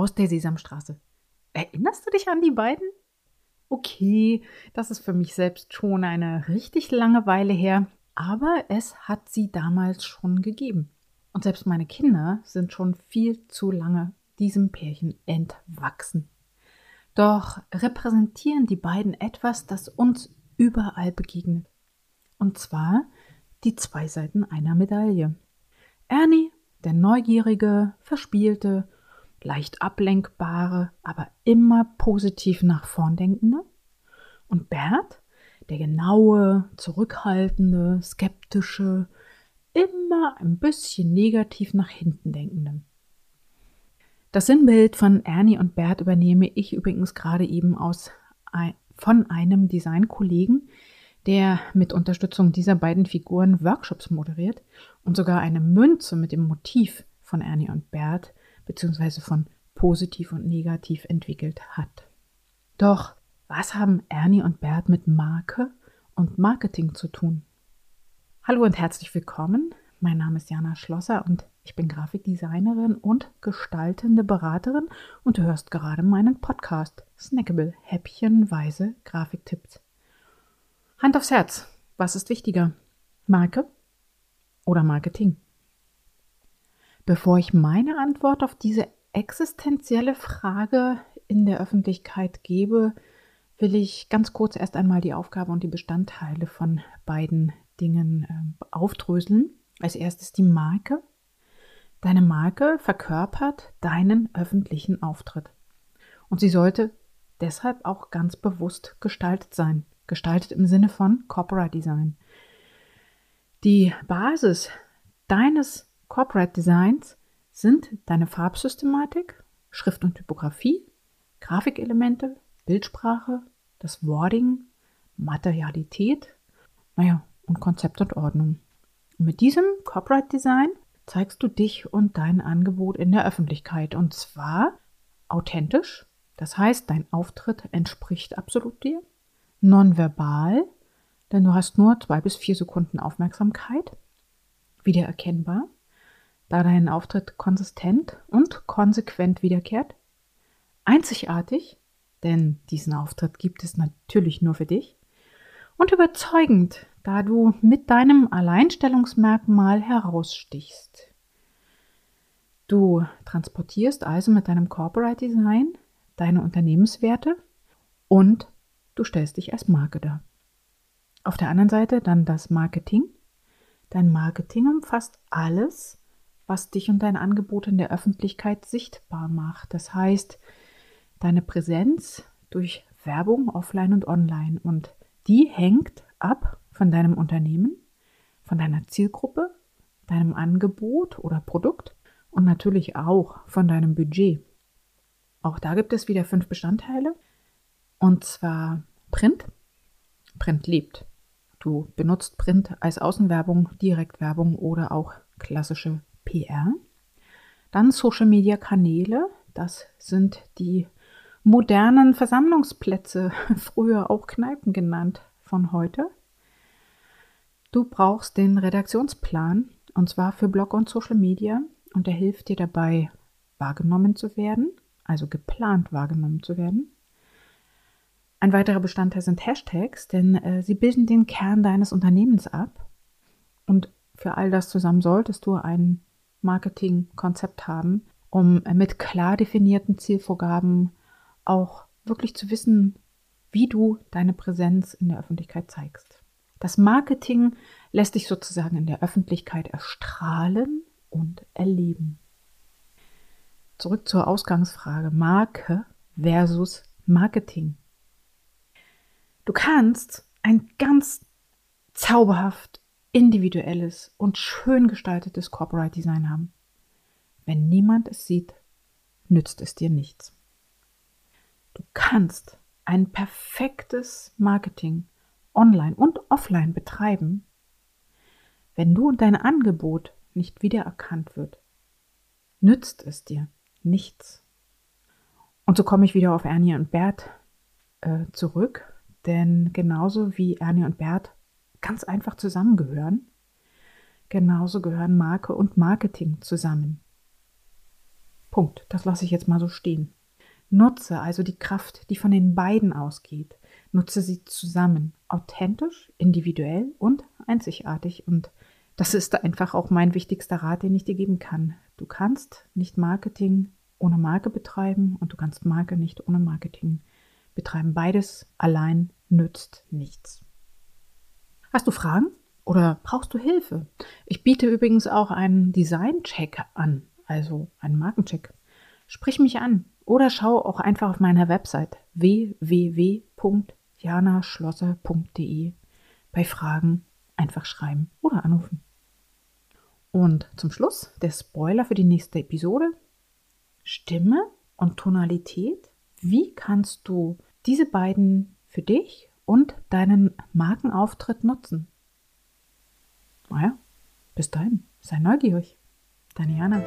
aus der Sesamstraße. Erinnerst du dich an die beiden? Okay, das ist für mich selbst schon eine richtig lange Weile her, aber es hat sie damals schon gegeben. Und selbst meine Kinder sind schon viel zu lange diesem Pärchen entwachsen. Doch repräsentieren die beiden etwas, das uns überall begegnet. Und zwar die zwei Seiten einer Medaille. Ernie, der neugierige, verspielte, leicht ablenkbare, aber immer positiv nach vorn denkende. Und Bert, der genaue, zurückhaltende, skeptische, immer ein bisschen negativ nach hinten denkende. Das Sinnbild von Ernie und Bert übernehme ich übrigens gerade eben aus, von einem Designkollegen, der mit Unterstützung dieser beiden Figuren Workshops moderiert und sogar eine Münze mit dem Motiv von Ernie und Bert bzw. von positiv und negativ entwickelt hat. Doch was haben Ernie und Bert mit Marke und Marketing zu tun? Hallo und herzlich willkommen. Mein Name ist Jana Schlosser und ich bin Grafikdesignerin und gestaltende Beraterin und du hörst gerade meinen Podcast Snackable Häppchenweise Grafiktipps. Hand aufs Herz, was ist wichtiger? Marke oder Marketing? Bevor ich meine Antwort auf diese existenzielle Frage in der Öffentlichkeit gebe, will ich ganz kurz erst einmal die Aufgabe und die Bestandteile von beiden Dingen äh, aufdröseln. Als erstes die Marke. Deine Marke verkörpert deinen öffentlichen Auftritt. Und sie sollte deshalb auch ganz bewusst gestaltet sein gestaltet im Sinne von Corporate Design. Die Basis deines Corporate Designs sind deine Farbsystematik, Schrift und Typografie, Grafikelemente, Bildsprache, das Wording, Materialität, naja, und Konzept und Ordnung. Und mit diesem Corporate Design zeigst du dich und dein Angebot in der Öffentlichkeit und zwar authentisch, das heißt, dein Auftritt entspricht absolut dir nonverbal, denn du hast nur zwei bis vier Sekunden Aufmerksamkeit, wiedererkennbar, da dein Auftritt konsistent und konsequent wiederkehrt, einzigartig, denn diesen Auftritt gibt es natürlich nur für dich, und überzeugend, da du mit deinem Alleinstellungsmerkmal herausstichst. Du transportierst also mit deinem Corporate Design deine Unternehmenswerte und Du stellst dich als Marke dar. Auf der anderen Seite dann das Marketing. Dein Marketing umfasst alles, was dich und dein Angebot in der Öffentlichkeit sichtbar macht. Das heißt, deine Präsenz durch Werbung offline und online. Und die hängt ab von deinem Unternehmen, von deiner Zielgruppe, deinem Angebot oder Produkt und natürlich auch von deinem Budget. Auch da gibt es wieder fünf Bestandteile. Und zwar Print. Print lebt. Du benutzt Print als Außenwerbung, Direktwerbung oder auch klassische PR. Dann Social Media Kanäle. Das sind die modernen Versammlungsplätze, früher auch Kneipen genannt, von heute. Du brauchst den Redaktionsplan und zwar für Blog und Social Media und der hilft dir dabei, wahrgenommen zu werden, also geplant wahrgenommen zu werden. Ein weiterer Bestandteil sind Hashtags, denn äh, sie bilden den Kern deines Unternehmens ab. Und für all das zusammen solltest du ein Marketingkonzept haben, um mit klar definierten Zielvorgaben auch wirklich zu wissen, wie du deine Präsenz in der Öffentlichkeit zeigst. Das Marketing lässt dich sozusagen in der Öffentlichkeit erstrahlen und erleben. Zurück zur Ausgangsfrage Marke versus Marketing. Du kannst ein ganz zauberhaft individuelles und schön gestaltetes Corporate Design haben. Wenn niemand es sieht, nützt es dir nichts. Du kannst ein perfektes Marketing online und offline betreiben, wenn du und dein Angebot nicht wiedererkannt wird, nützt es dir nichts. Und so komme ich wieder auf Ernie und Bert äh, zurück, denn genauso wie Ernie und Bert ganz einfach zusammengehören, genauso gehören Marke und Marketing zusammen. Punkt. Das lasse ich jetzt mal so stehen. Nutze also die Kraft, die von den beiden ausgeht. Nutze sie zusammen, authentisch, individuell und einzigartig. Und das ist einfach auch mein wichtigster Rat, den ich dir geben kann. Du kannst nicht Marketing ohne Marke betreiben und du kannst Marke nicht ohne Marketing betreiben. Beides allein nützt nichts. Hast du Fragen oder brauchst du Hilfe? Ich biete übrigens auch einen Design-Check an, also einen Markencheck. Sprich mich an oder schau auch einfach auf meiner Website www.janaschlosser.de. Bei Fragen einfach schreiben oder anrufen. Und zum Schluss der Spoiler für die nächste Episode. Stimme und Tonalität. Wie kannst du diese beiden für dich und deinen Markenauftritt nutzen? Naja, bis dahin, sei neugierig. Deine Jana.